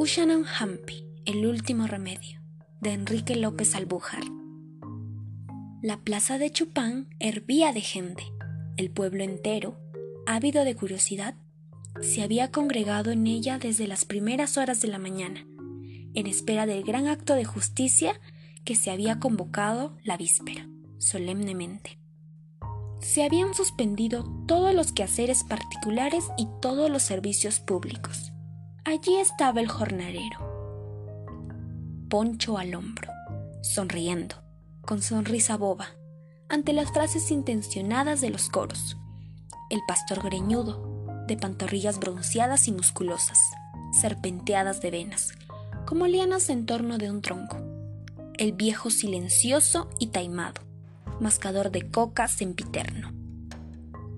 Ushanan Hampi, El último remedio, de Enrique López Albújar. La plaza de Chupán hervía de gente. El pueblo entero, ávido de curiosidad, se había congregado en ella desde las primeras horas de la mañana, en espera del gran acto de justicia que se había convocado la víspera, solemnemente. Se habían suspendido todos los quehaceres particulares y todos los servicios públicos. Allí estaba el jornalero, poncho al hombro, sonriendo, con sonrisa boba, ante las frases intencionadas de los coros. El pastor greñudo, de pantorrillas bronceadas y musculosas, serpenteadas de venas, como lianas en torno de un tronco. El viejo silencioso y taimado, mascador de coca sempiterno.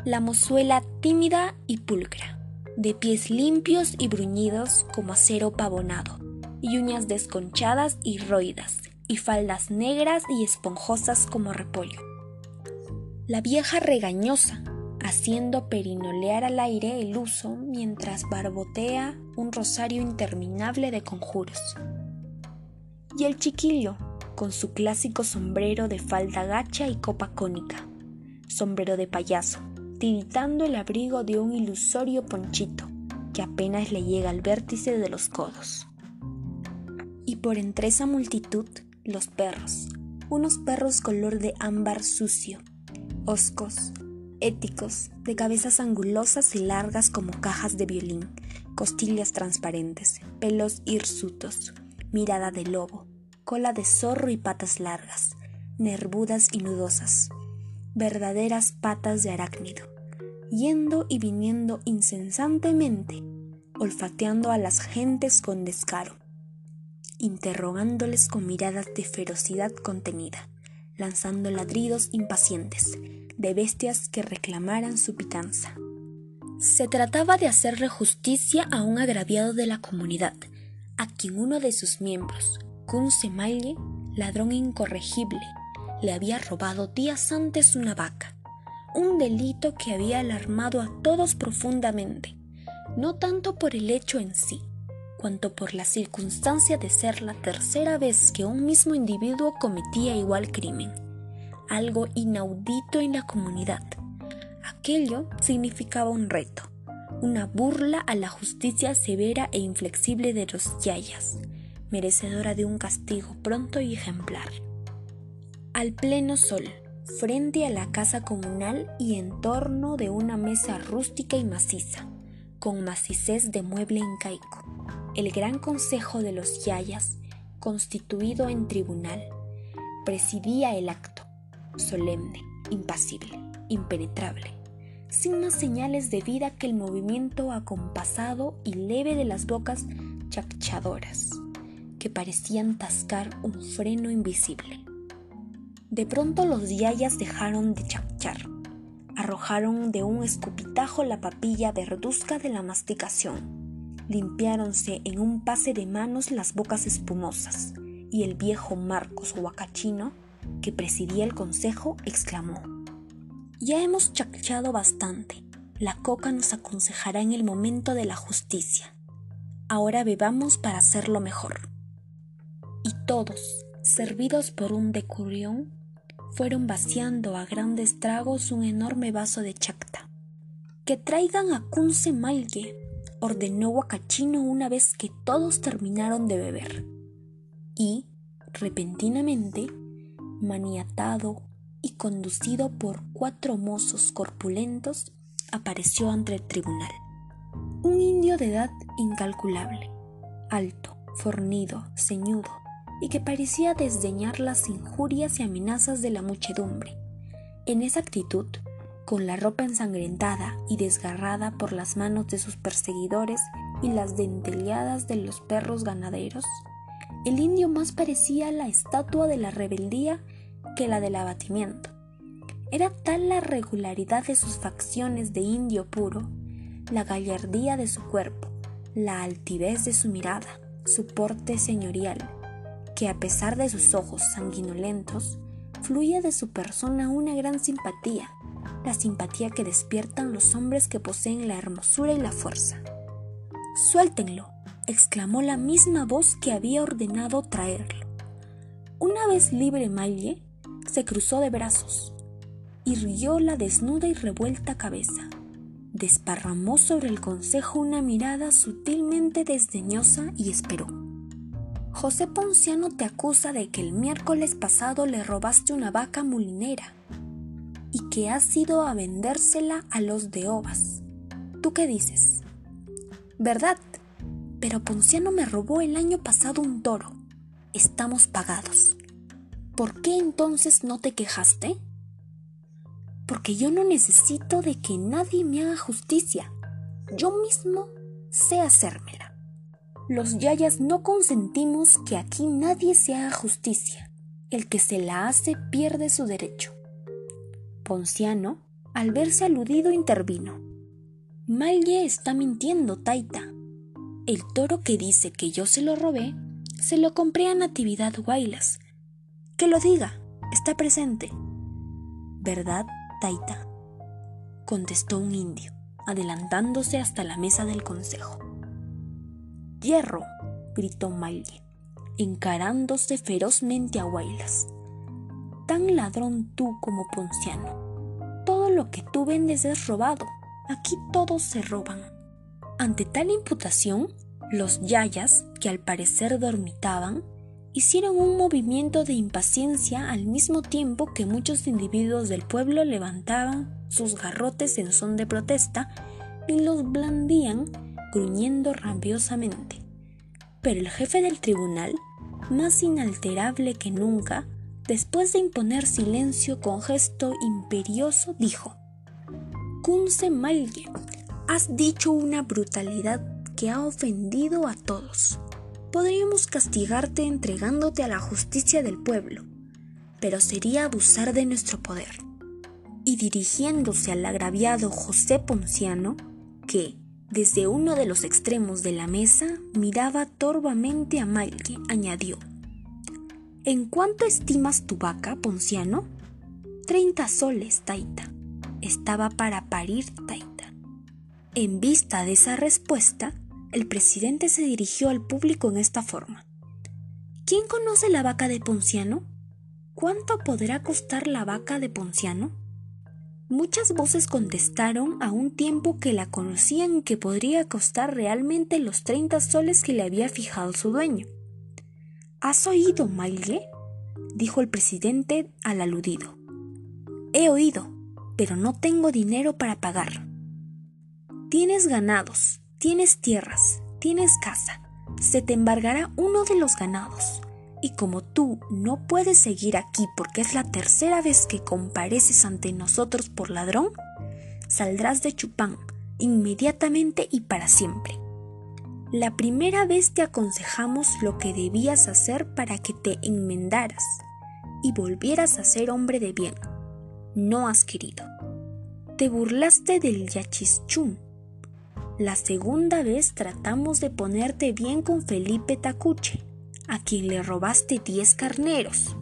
La mozuela tímida y pulcra, de pies limpios y bruñidos como acero pavonado, y uñas desconchadas y roídas, y faldas negras y esponjosas como repollo. La vieja regañosa, haciendo perinolear al aire el uso mientras barbotea un rosario interminable de conjuros. Y el chiquillo, con su clásico sombrero de falda gacha y copa cónica, sombrero de payaso, tiritando el abrigo de un ilusorio ponchito que apenas le llega al vértice de los codos. Y por entre esa multitud, los perros, unos perros color de ámbar sucio, oscos, éticos, de cabezas angulosas y largas como cajas de violín, costillas transparentes, pelos hirsutos, mirada de lobo, cola de zorro y patas largas, nervudas y nudosas, verdaderas patas de arácnido, yendo y viniendo incesantemente, olfateando a las gentes con descaro, interrogándoles con miradas de ferocidad contenida, lanzando ladridos impacientes, de bestias que reclamaran su pitanza. Se trataba de hacerle justicia a un agraviado de la comunidad, a quien uno de sus miembros, Kun Semaille, ladrón incorregible, le había robado días antes una vaca, un delito que había alarmado a todos profundamente, no tanto por el hecho en sí, cuanto por la circunstancia de ser la tercera vez que un mismo individuo cometía igual crimen algo inaudito en la comunidad. Aquello significaba un reto, una burla a la justicia severa e inflexible de los yayas, merecedora de un castigo pronto y ejemplar. Al pleno sol, frente a la casa comunal y en torno de una mesa rústica y maciza, con macicez de mueble incaico, el gran consejo de los yayas, constituido en tribunal, presidía el acto solemne, impasible, impenetrable, sin más señales de vida que el movimiento acompasado y leve de las bocas chacchadoras, que parecían tascar un freno invisible. De pronto los yayas dejaron de chachar, arrojaron de un escupitajo la papilla verduzca de la masticación, limpiáronse en un pase de manos las bocas espumosas, y el viejo Marcos Huacachino que presidía el consejo, exclamó, Ya hemos chachado bastante. La coca nos aconsejará en el momento de la justicia. Ahora bebamos para hacerlo mejor. Y todos, servidos por un decurión, fueron vaciando a grandes tragos un enorme vaso de chacta. Que traigan a Kunse Malgue, ordenó Huacachino una vez que todos terminaron de beber. Y, repentinamente, maniatado y conducido por cuatro mozos corpulentos, apareció ante el tribunal. Un indio de edad incalculable, alto, fornido, ceñudo, y que parecía desdeñar las injurias y amenazas de la muchedumbre. En esa actitud, con la ropa ensangrentada y desgarrada por las manos de sus perseguidores y las dentelladas de los perros ganaderos, el indio más parecía la estatua de la rebeldía que la del abatimiento. Era tal la regularidad de sus facciones de indio puro, la gallardía de su cuerpo, la altivez de su mirada, su porte señorial, que a pesar de sus ojos sanguinolentos, fluía de su persona una gran simpatía, la simpatía que despiertan los hombres que poseen la hermosura y la fuerza. Suéltenlo, exclamó la misma voz que había ordenado traerlo. Una vez libre Malle, se cruzó de brazos, irguió la desnuda y revuelta cabeza, desparramó sobre el consejo una mirada sutilmente desdeñosa y esperó. José Ponciano te acusa de que el miércoles pasado le robaste una vaca mulinera y que has ido a vendérsela a los de Ovas. ¿Tú qué dices? ¿Verdad? Pero Ponciano me robó el año pasado un toro. Estamos pagados. ¿Por qué entonces no te quejaste? Porque yo no necesito de que nadie me haga justicia. Yo mismo sé hacérmela. Los yayas no consentimos que aquí nadie se haga justicia. El que se la hace pierde su derecho. Ponciano, al verse aludido, intervino. Malle está mintiendo, Taita. El toro que dice que yo se lo robé, se lo compré a Natividad Guaylas. Que lo diga, está presente. ¿Verdad, Taita? contestó un indio, adelantándose hasta la mesa del consejo. Hierro, gritó Malle, encarándose ferozmente a Guaylas. Tan ladrón tú como Ponciano. Todo lo que tú vendes es robado. Aquí todos se roban. Ante tal imputación, los yayas, que al parecer dormitaban, hicieron un movimiento de impaciencia al mismo tiempo que muchos individuos del pueblo levantaban sus garrotes en son de protesta y los blandían gruñendo rabiosamente. Pero el jefe del tribunal, más inalterable que nunca, después de imponer silencio con gesto imperioso, dijo: Kunse Malye, Has dicho una brutalidad que ha ofendido a todos. Podríamos castigarte entregándote a la justicia del pueblo, pero sería abusar de nuestro poder. Y dirigiéndose al agraviado José Ponciano, que, desde uno de los extremos de la mesa, miraba torvamente a Malque, añadió: ¿En cuánto estimas tu vaca, Ponciano? Treinta soles, Taita. Estaba para parir Taita. En vista de esa respuesta, el presidente se dirigió al público en esta forma. ¿Quién conoce la vaca de Ponciano? ¿Cuánto podrá costar la vaca de Ponciano? Muchas voces contestaron a un tiempo que la conocían que podría costar realmente los 30 soles que le había fijado su dueño. ¿Has oído, Maile? dijo el presidente al aludido. He oído, pero no tengo dinero para pagar. Tienes ganados, tienes tierras, tienes casa. Se te embargará uno de los ganados. Y como tú no puedes seguir aquí porque es la tercera vez que compareces ante nosotros por ladrón, saldrás de Chupán inmediatamente y para siempre. La primera vez te aconsejamos lo que debías hacer para que te enmendaras y volvieras a ser hombre de bien. No has querido. Te burlaste del Yachischún la segunda vez tratamos de ponerte bien con Felipe Tacuche, a quien le robaste 10 carneros.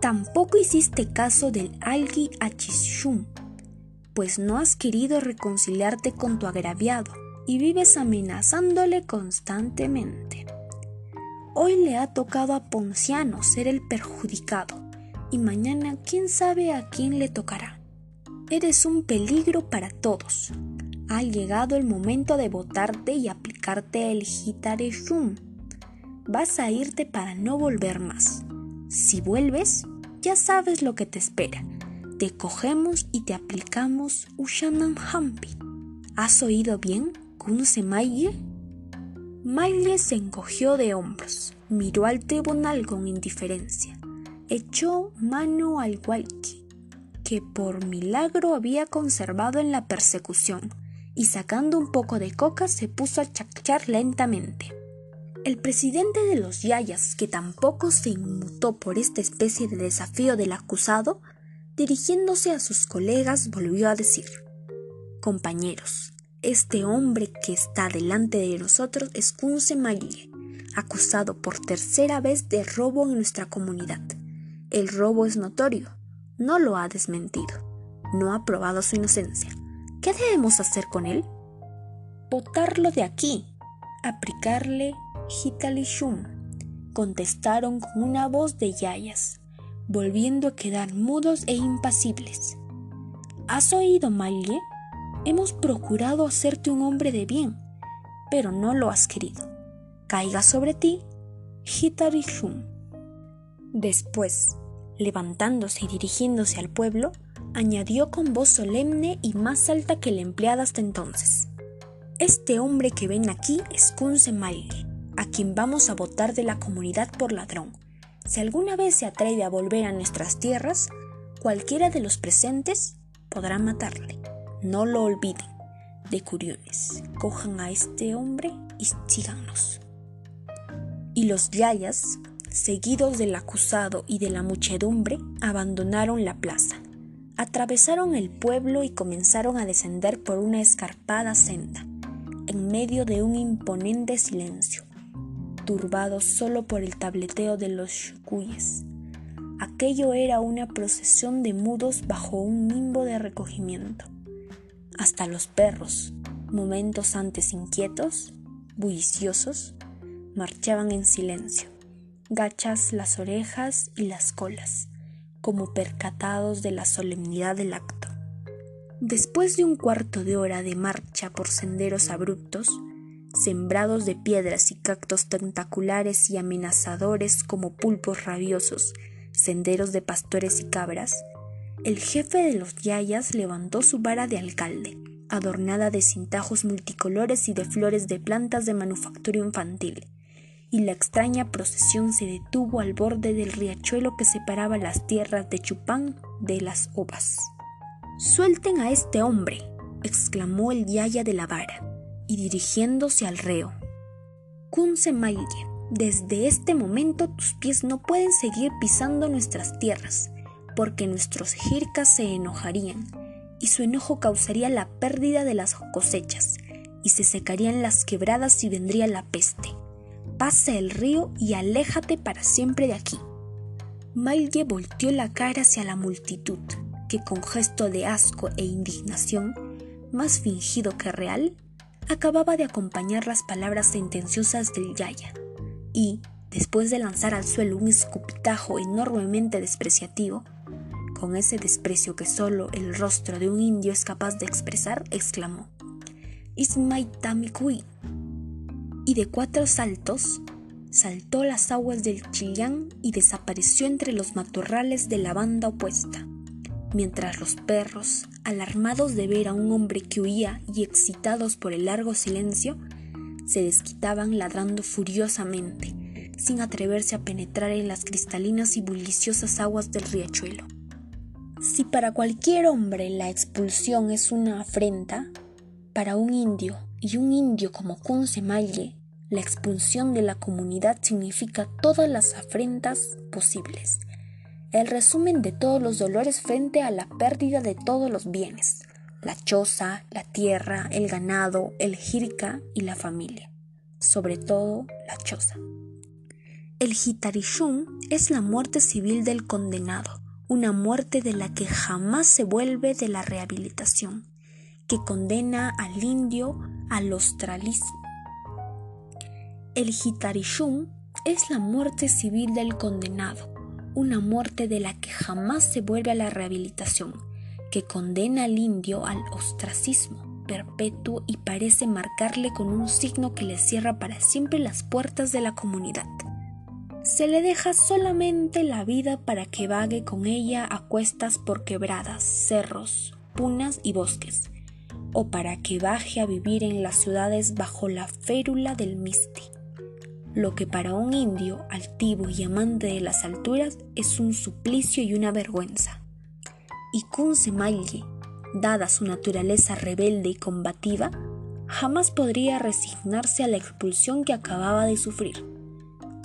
Tampoco hiciste caso del Algi Achishum, pues no has querido reconciliarte con tu agraviado y vives amenazándole constantemente. Hoy le ha tocado a Ponciano ser el perjudicado y mañana quién sabe a quién le tocará. Eres un peligro para todos, ha llegado el momento de votarte y aplicarte el Hitareshum. Vas a irte para no volver más. Si vuelves, ya sabes lo que te espera. Te cogemos y te aplicamos Ushanan Hampi. ¿Has oído bien, Kunse Maye? Maile se encogió de hombros, miró al tribunal con indiferencia, echó mano al walkie, que por milagro había conservado en la persecución, y sacando un poco de coca se puso a chachar lentamente. El presidente de los Yayas, que tampoco se inmutó por esta especie de desafío del acusado, dirigiéndose a sus colegas volvió a decir Compañeros, este hombre que está delante de nosotros es Kunse Maguille, acusado por tercera vez de robo en nuestra comunidad. El robo es notorio, no lo ha desmentido, no ha probado su inocencia. ¿Qué debemos hacer con él? Botarlo de aquí, aplicarle Hitalishum, contestaron con una voz de yayas, volviendo a quedar mudos e impasibles. ¿Has oído, Malie? Hemos procurado hacerte un hombre de bien, pero no lo has querido. Caiga sobre ti, Hitarishum. Después, levantándose y dirigiéndose al pueblo, añadió con voz solemne y más alta que la empleada hasta entonces. Este hombre que ven aquí es Kunse a quien vamos a votar de la comunidad por ladrón. Si alguna vez se atreve a volver a nuestras tierras, cualquiera de los presentes podrá matarle. No lo olviden. De curiones, cojan a este hombre y síganos. Y los yayas, seguidos del acusado y de la muchedumbre, abandonaron la plaza. Atravesaron el pueblo y comenzaron a descender por una escarpada senda, en medio de un imponente silencio, turbados solo por el tableteo de los shukuyes. Aquello era una procesión de mudos bajo un nimbo de recogimiento. Hasta los perros, momentos antes inquietos, bulliciosos, marchaban en silencio, gachas las orejas y las colas, como percatados de la solemnidad del acto. Después de un cuarto de hora de marcha por senderos abruptos, sembrados de piedras y cactos tentaculares y amenazadores como pulpos rabiosos, senderos de pastores y cabras, el jefe de los yayas levantó su vara de alcalde, adornada de cintajos multicolores y de flores de plantas de manufactura infantil, y la extraña procesión se detuvo al borde del riachuelo que separaba las tierras de Chupán de las ovas. Suelten a este hombre, exclamó el yaya de la vara, y dirigiéndose al reo. Kunse desde este momento tus pies no pueden seguir pisando nuestras tierras porque nuestros jircas se enojarían, y su enojo causaría la pérdida de las cosechas, y se secarían las quebradas y vendría la peste. Pase el río y aléjate para siempre de aquí. Maille volteó la cara hacia la multitud, que con gesto de asco e indignación, más fingido que real, acababa de acompañar las palabras sentenciosas del Yaya, y, después de lanzar al suelo un escupitajo enormemente despreciativo, con ese desprecio que solo el rostro de un indio es capaz de expresar, exclamó: Ismaitamikui. Y de cuatro saltos saltó las aguas del Chillán y desapareció entre los matorrales de la banda opuesta, mientras los perros, alarmados de ver a un hombre que huía y excitados por el largo silencio, se desquitaban ladrando furiosamente, sin atreverse a penetrar en las cristalinas y bulliciosas aguas del riachuelo. Si para cualquier hombre la expulsión es una afrenta, para un indio y un indio como Kunsemalle, la expulsión de la comunidad significa todas las afrentas posibles, el resumen de todos los dolores frente a la pérdida de todos los bienes, la choza, la tierra, el ganado, el jirca y la familia, sobre todo la choza. El gitarishum es la muerte civil del condenado, una muerte de la que jamás se vuelve de la rehabilitación, que condena al indio al ostralismo. El gitarishum es la muerte civil del condenado, una muerte de la que jamás se vuelve a la rehabilitación, que condena al indio al ostracismo perpetuo y parece marcarle con un signo que le cierra para siempre las puertas de la comunidad se le deja solamente la vida para que vague con ella a cuestas por quebradas, cerros, punas y bosques, o para que baje a vivir en las ciudades bajo la férula del misti. Lo que para un indio altivo y amante de las alturas es un suplicio y una vergüenza. Y Kunsemalye, dada su naturaleza rebelde y combativa, jamás podría resignarse a la expulsión que acababa de sufrir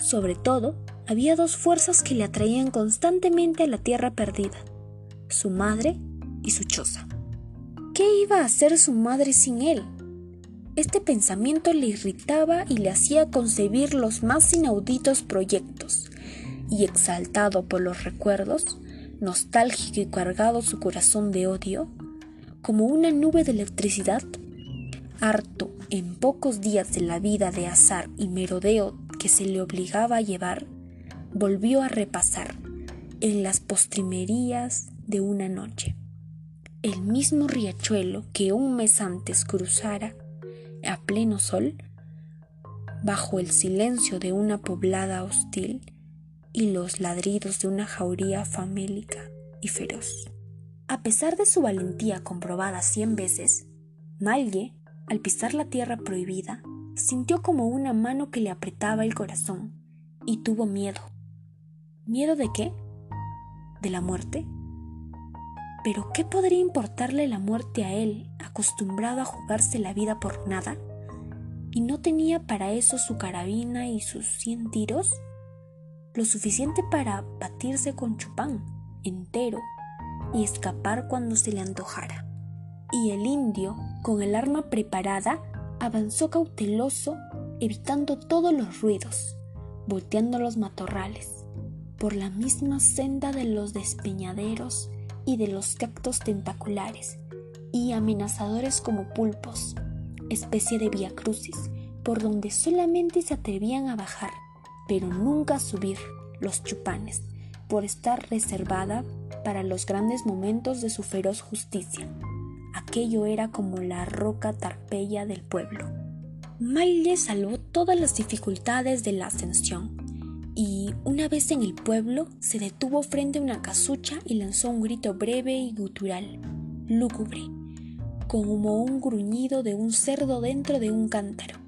sobre todo, había dos fuerzas que le atraían constantemente a la tierra perdida, su madre y su choza. ¿Qué iba a hacer su madre sin él? Este pensamiento le irritaba y le hacía concebir los más inauditos proyectos, y exaltado por los recuerdos, nostálgico y cargado su corazón de odio, como una nube de electricidad, harto en pocos días de la vida de azar y merodeo que se le obligaba a llevar, volvió a repasar en las postrimerías de una noche. El mismo riachuelo que un mes antes cruzara a pleno sol, bajo el silencio de una poblada hostil y los ladridos de una jauría famélica y feroz. A pesar de su valentía comprobada cien veces, Malgue, al pisar la tierra prohibida, sintió como una mano que le apretaba el corazón y tuvo miedo. ¿Miedo de qué? ¿De la muerte? Pero ¿qué podría importarle la muerte a él, acostumbrado a jugarse la vida por nada? ¿Y no tenía para eso su carabina y sus cien tiros? Lo suficiente para batirse con Chupán entero y escapar cuando se le antojara. Y el indio, con el arma preparada, avanzó cauteloso, evitando todos los ruidos, volteando los matorrales, por la misma senda de los despeñaderos y de los cactos tentaculares y amenazadores como pulpos, especie de viacrucis, por donde solamente se atrevían a bajar, pero nunca a subir los chupanes, por estar reservada para los grandes momentos de su feroz justicia. Aquello era como la roca tarpeya del pueblo. Maile salvó todas las dificultades de la ascensión y una vez en el pueblo se detuvo frente a una casucha y lanzó un grito breve y gutural, lúgubre, como un gruñido de un cerdo dentro de un cántaro.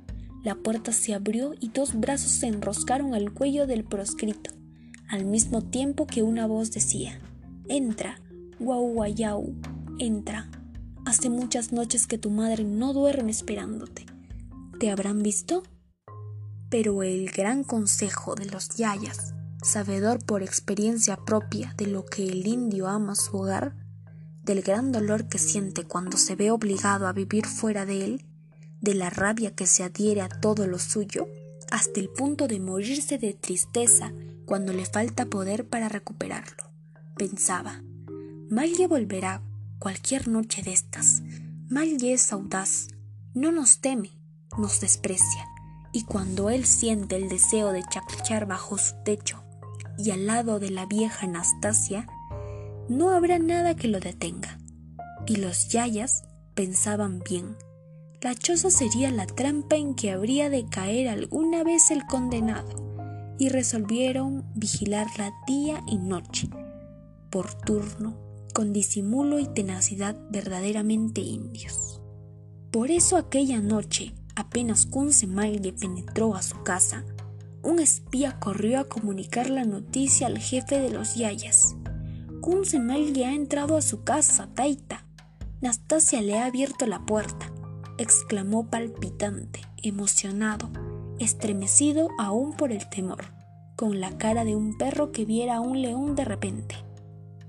La puerta se abrió y dos brazos se enroscaron al cuello del proscrito, al mismo tiempo que una voz decía, Entra, guau entra. Hace muchas noches que tu madre no duerme esperándote. ¿Te habrán visto? Pero el gran consejo de los yayas, sabedor por experiencia propia de lo que el indio ama su hogar, del gran dolor que siente cuando se ve obligado a vivir fuera de él, de la rabia que se adhiere a todo lo suyo, hasta el punto de morirse de tristeza cuando le falta poder para recuperarlo. Pensaba, Malye volverá cualquier noche de estas. Malye es audaz, no nos teme, nos desprecia y cuando él siente el deseo de chacuchar bajo su techo y al lado de la vieja Anastasia, no habrá nada que lo detenga. Y los yayas pensaban bien. La choza sería la trampa en que habría de caer alguna vez el condenado, y resolvieron vigilarla día y noche, por turno, con disimulo y tenacidad verdaderamente indios. Por eso aquella noche Apenas Kunzemaile penetró a su casa, un espía corrió a comunicar la noticia al jefe de los yayas. Kunzemaile ha entrado a su casa, Taita. Nastasia le ha abierto la puerta, exclamó palpitante, emocionado, estremecido aún por el temor, con la cara de un perro que viera a un león de repente.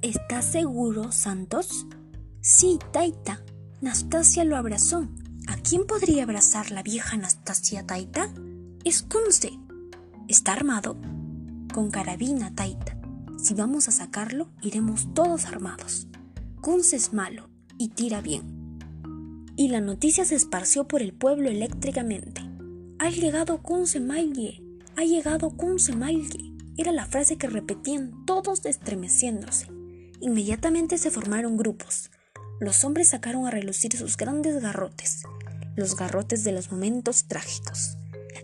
¿Estás seguro, Santos? Sí, Taita. Nastasia lo abrazó. ¿A quién podría abrazar la vieja Anastasia Taita? Es Kunze. ¿Está armado? Con carabina, Taita. Si vamos a sacarlo, iremos todos armados. Kunze es malo y tira bien. Y la noticia se esparció por el pueblo eléctricamente. Ha llegado Kunze Maille. Ha llegado Kunze Maille. Era la frase que repetían todos estremeciéndose. Inmediatamente se formaron grupos. Los hombres sacaron a relucir sus grandes garrotes los garrotes de los momentos trágicos.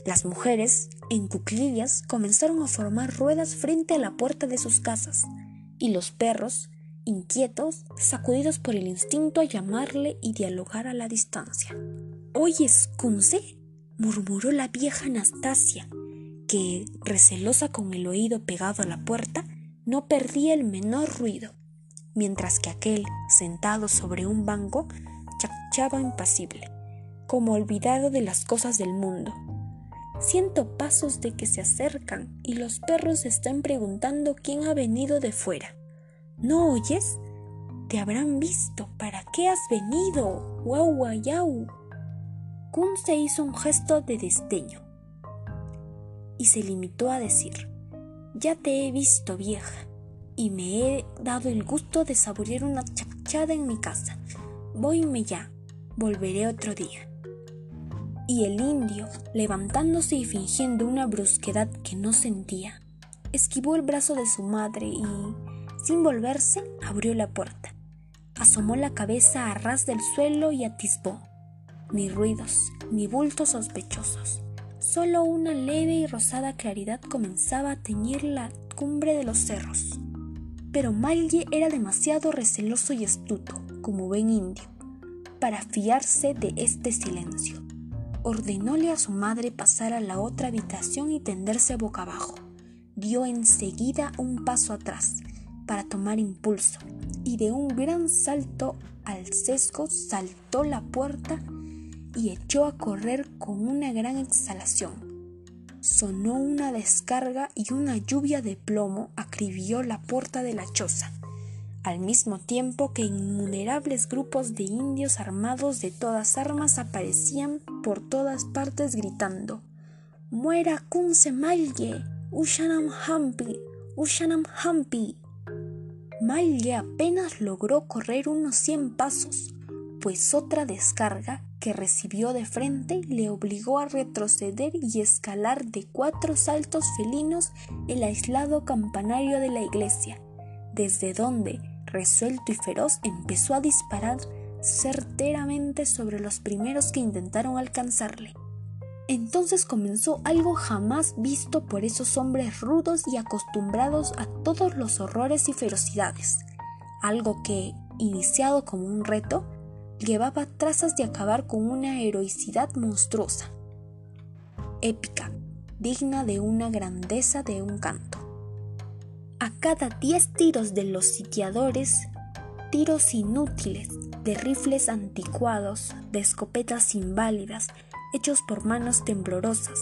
Las mujeres, en cuclillas, comenzaron a formar ruedas frente a la puerta de sus casas, y los perros, inquietos, sacudidos por el instinto a llamarle y dialogar a la distancia. ¿Oyes, Kunze? murmuró la vieja Anastasia, que, recelosa con el oído pegado a la puerta, no perdía el menor ruido, mientras que aquel, sentado sobre un banco, chachaba impasible como olvidado de las cosas del mundo. Siento pasos de que se acercan y los perros están preguntando quién ha venido de fuera. ¿No oyes? Te habrán visto. ¿Para qué has venido? ¡Guau, guau! Kun se hizo un gesto de desdeño y se limitó a decir: Ya te he visto, vieja, y me he dado el gusto de saborear una chachada en mi casa. Voyme ya, volveré otro día. Y el indio, levantándose y fingiendo una brusquedad que no sentía, esquivó el brazo de su madre y, sin volverse, abrió la puerta. Asomó la cabeza a ras del suelo y atisbó. Ni ruidos, ni bultos sospechosos. Solo una leve y rosada claridad comenzaba a teñir la cumbre de los cerros. Pero Malye era demasiado receloso y astuto, como buen indio, para fiarse de este silencio. Ordenóle a su madre pasar a la otra habitación y tenderse boca abajo. Dio enseguida un paso atrás para tomar impulso y de un gran salto al sesgo saltó la puerta y echó a correr con una gran exhalación. Sonó una descarga y una lluvia de plomo acribilló la puerta de la choza, al mismo tiempo que innumerables grupos de indios armados de todas armas aparecían por todas partes gritando ¡Muera Kunse Malye! ¡Ushanam Hampi! ¡Ushanam Hampi! Malye apenas logró correr unos cien pasos, pues otra descarga que recibió de frente le obligó a retroceder y escalar de cuatro saltos felinos el aislado campanario de la iglesia, desde donde, resuelto y feroz, empezó a disparar certeramente sobre los primeros que intentaron alcanzarle. Entonces comenzó algo jamás visto por esos hombres rudos y acostumbrados a todos los horrores y ferocidades, algo que, iniciado como un reto, llevaba trazas de acabar con una heroicidad monstruosa, épica, digna de una grandeza de un canto. A cada diez tiros de los sitiadores, tiros inútiles, de rifles anticuados, de escopetas inválidas, hechos por manos temblorosas,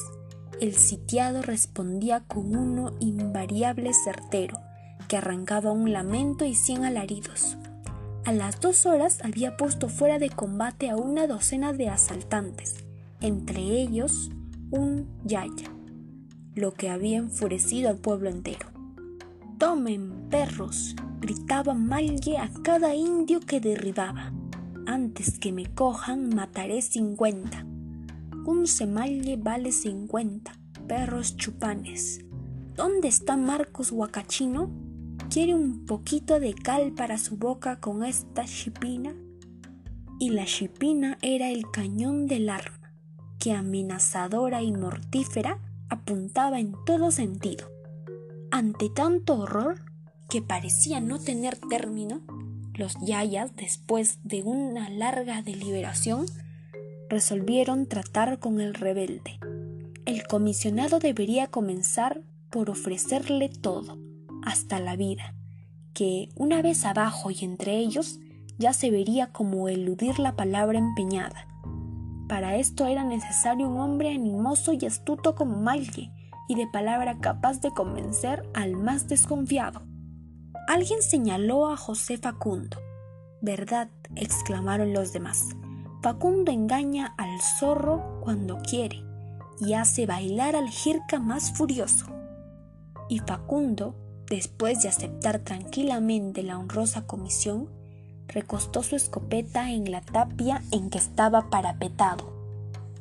el sitiado respondía con uno invariable certero, que arrancaba un lamento y cien alaridos. A las dos horas había puesto fuera de combate a una docena de asaltantes, entre ellos un yaya, lo que había enfurecido al pueblo entero. Tomen, perros, gritaba Malye a cada indio que derribaba. Antes que me cojan, mataré cincuenta. Un semalle vale cincuenta, perros chupanes. ¿Dónde está Marcos Huacachino? ¿Quiere un poquito de cal para su boca con esta chipina? Y la chipina era el cañón del arma, que amenazadora y mortífera apuntaba en todo sentido. Ante tanto horror, que parecía no tener término, los yayas, después de una larga deliberación, resolvieron tratar con el rebelde. El comisionado debería comenzar por ofrecerle todo, hasta la vida, que una vez abajo y entre ellos ya se vería como eludir la palabra empeñada. Para esto era necesario un hombre animoso y astuto como y de palabra capaz de convencer al más desconfiado. Alguien señaló a José Facundo. ¿Verdad? exclamaron los demás. Facundo engaña al zorro cuando quiere y hace bailar al jirca más furioso. Y Facundo Después de aceptar tranquilamente la honrosa comisión, recostó su escopeta en la tapia en que estaba parapetado.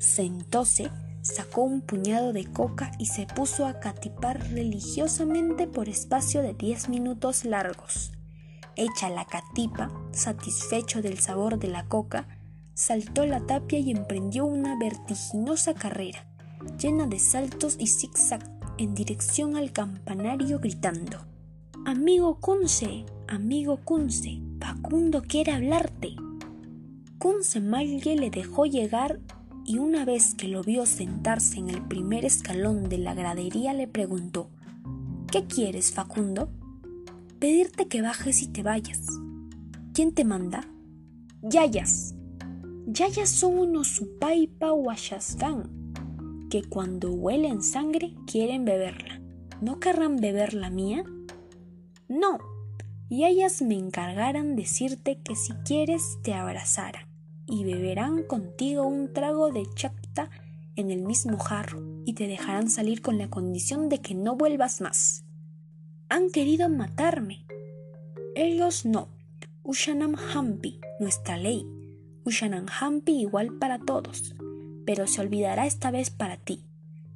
Sentóse, sacó un puñado de coca y se puso a catipar religiosamente por espacio de diez minutos largos. Hecha la catipa, satisfecho del sabor de la coca, saltó la tapia y emprendió una vertiginosa carrera, llena de saltos y zigzag en dirección al campanario gritando Amigo Kunse, amigo Kunse, Facundo quiere hablarte. Kunse Malye le dejó llegar y una vez que lo vio sentarse en el primer escalón de la gradería le preguntó ¿Qué quieres, Facundo? Pedirte que bajes y te vayas. ¿Quién te manda? Yayas. Yayas son unos supaipa huachascán que cuando huelen sangre quieren beberla. ¿No querrán beber la mía? No. Y ellas me encargarán decirte que si quieres te abrazarán y beberán contigo un trago de chapta en el mismo jarro y te dejarán salir con la condición de que no vuelvas más. Han querido matarme. Ellos no. Ushanam Hampi, nuestra ley. Ushanam Hampi igual para todos pero se olvidará esta vez para ti.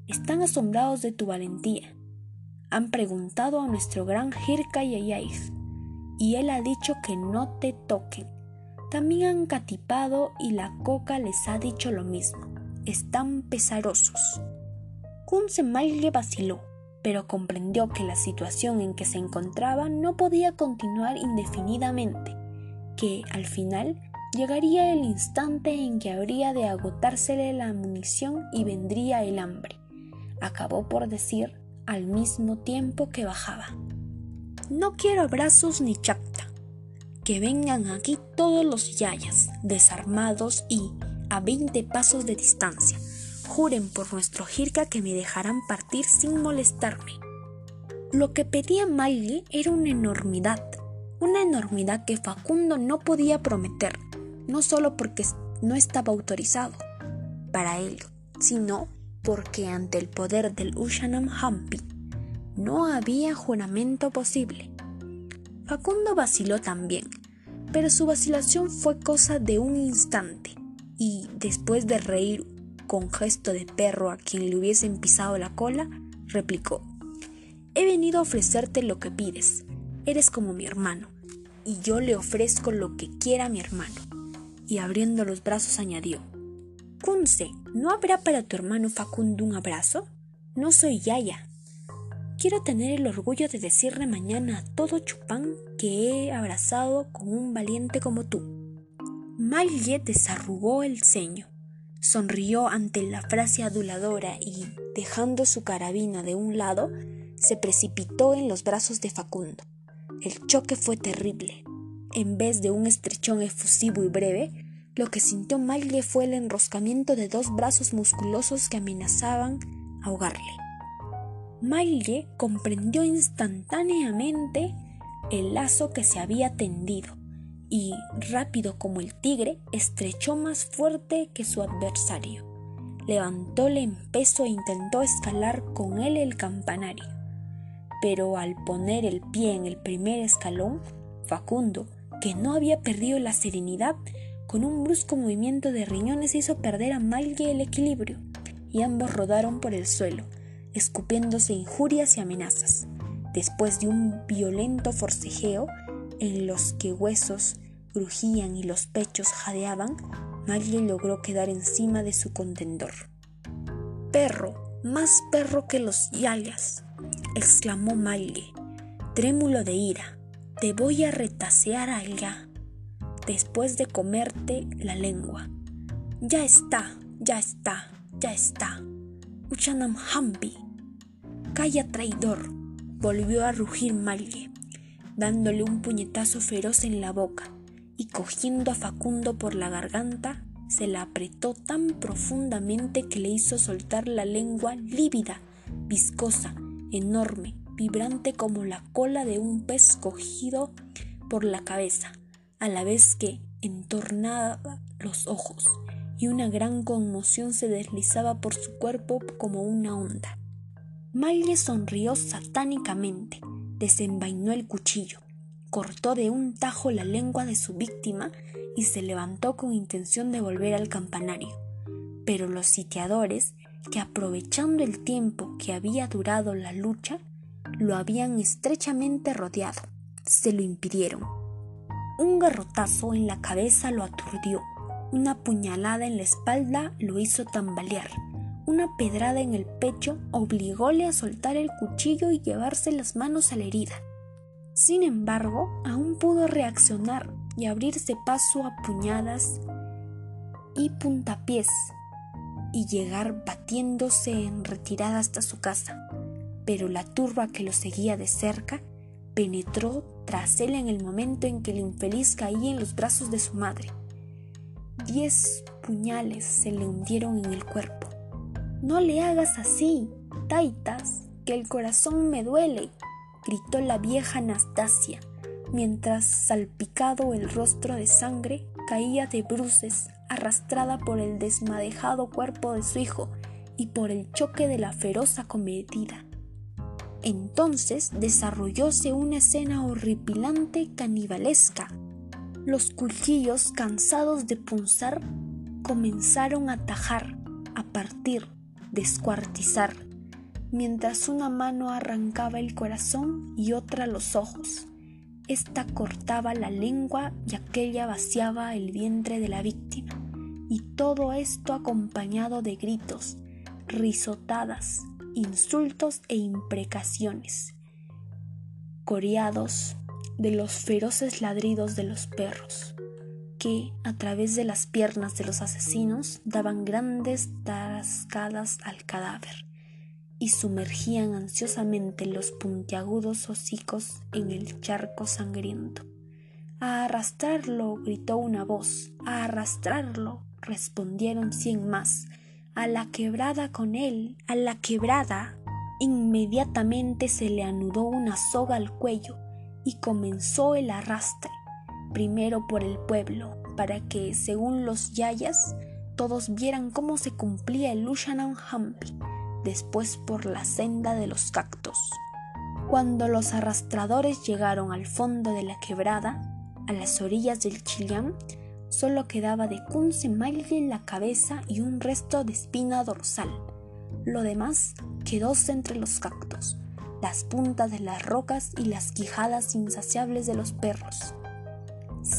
Están asombrados de tu valentía. Han preguntado a nuestro gran Hirka Yayaif, y él ha dicho que no te toquen. También catipado y la coca les ha dicho lo mismo. Están pesarosos. Kunze le vaciló, pero comprendió que la situación en que se encontraba no podía continuar indefinidamente, que al final llegaría el instante en que habría de agotársele la munición y vendría el hambre. Acabó por decir al mismo tiempo que bajaba. No quiero abrazos ni chacta. Que vengan aquí todos los yayas, desarmados y a veinte pasos de distancia. Juren por nuestro jirka que me dejarán partir sin molestarme. Lo que pedía Miley era una enormidad, una enormidad que Facundo no podía prometer, no solo porque no estaba autorizado para ello, sino porque ante el poder del Ushanam Hampi no había juramento posible. Facundo vaciló también, pero su vacilación fue cosa de un instante, y después de reír con gesto de perro a quien le hubiesen pisado la cola, replicó, He venido a ofrecerte lo que pides, eres como mi hermano, y yo le ofrezco lo que quiera mi hermano. Y abriendo los brazos añadió, Kunze, ¿no habrá para tu hermano Facundo un abrazo? No soy Yaya. Quiero tener el orgullo de decirle mañana a todo Chupán que he abrazado con un valiente como tú. Maille desarrugó el ceño, sonrió ante la frase aduladora y, dejando su carabina de un lado, se precipitó en los brazos de Facundo. El choque fue terrible. En vez de un estrechón efusivo y breve, lo que sintió Maile fue el enroscamiento de dos brazos musculosos que amenazaban ahogarle. Maile comprendió instantáneamente el lazo que se había tendido y, rápido como el tigre, estrechó más fuerte que su adversario. Levantóle en peso e intentó escalar con él el campanario. Pero al poner el pie en el primer escalón, Facundo, que no había perdido la serenidad, con un brusco movimiento de riñones hizo perder a Maille el equilibrio, y ambos rodaron por el suelo, escupiéndose injurias y amenazas. Después de un violento forcejeo, en los que huesos crujían y los pechos jadeaban, Maille logró quedar encima de su contendor. Perro, más perro que los yayas, exclamó Maille, trémulo de ira. Te voy a retasear allá después de comerte la lengua. Ya está, ya está, ya está. Uchanam Hambi. Calla traidor, volvió a rugir Malle, dándole un puñetazo feroz en la boca y cogiendo a Facundo por la garganta, se la apretó tan profundamente que le hizo soltar la lengua lívida, viscosa, enorme, vibrante como la cola de un pez cogido por la cabeza a la vez que entornaba los ojos y una gran conmoción se deslizaba por su cuerpo como una onda. Maile sonrió satánicamente, desenvainó el cuchillo, cortó de un tajo la lengua de su víctima y se levantó con intención de volver al campanario. Pero los sitiadores, que aprovechando el tiempo que había durado la lucha, lo habían estrechamente rodeado, se lo impidieron. Un garrotazo en la cabeza lo aturdió, una puñalada en la espalda lo hizo tambalear, una pedrada en el pecho obligóle a soltar el cuchillo y llevarse las manos a la herida. Sin embargo, aún pudo reaccionar y abrirse paso a puñadas y puntapiés y llegar batiéndose en retirada hasta su casa. Pero la turba que lo seguía de cerca penetró tras él en el momento en que el infeliz caía en los brazos de su madre. Diez puñales se le hundieron en el cuerpo. No le hagas así, Taitas, que el corazón me duele, gritó la vieja Anastasia, mientras salpicado el rostro de sangre caía de bruces, arrastrada por el desmadejado cuerpo de su hijo y por el choque de la feroz acometida. Entonces desarrollóse una escena horripilante canibalesca. Los cuchillos, cansados de punzar, comenzaron a tajar, a partir, descuartizar, mientras una mano arrancaba el corazón y otra los ojos. Esta cortaba la lengua y aquella vaciaba el vientre de la víctima, y todo esto acompañado de gritos, risotadas, insultos e imprecaciones, coreados de los feroces ladridos de los perros, que, a través de las piernas de los asesinos, daban grandes tarascadas al cadáver y sumergían ansiosamente los puntiagudos hocicos en el charco sangriento. A arrastrarlo, gritó una voz. A arrastrarlo, respondieron cien más. A la quebrada con él, a la quebrada. Inmediatamente se le anudó una soga al cuello y comenzó el arrastre, primero por el pueblo, para que, según los yayas, todos vieran cómo se cumplía el Hampi, después por la senda de los cactos. Cuando los arrastradores llegaron al fondo de la quebrada, a las orillas del Chilián, solo quedaba de Kunze en la cabeza y un resto de espina dorsal. Lo demás quedóse entre los cactos las puntas de las rocas y las quijadas insaciables de los perros.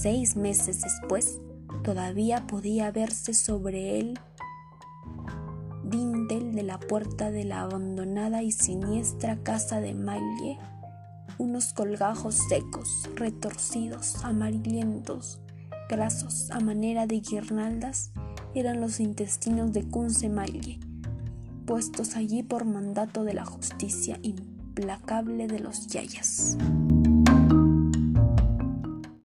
Seis meses después, todavía podía verse sobre el dintel de la puerta de la abandonada y siniestra casa de Maille unos colgajos secos, retorcidos, amarillentos, grasos a manera de guirnaldas, eran los intestinos de Kunze Maille, puestos allí por mandato de la justicia implacable de los yayas.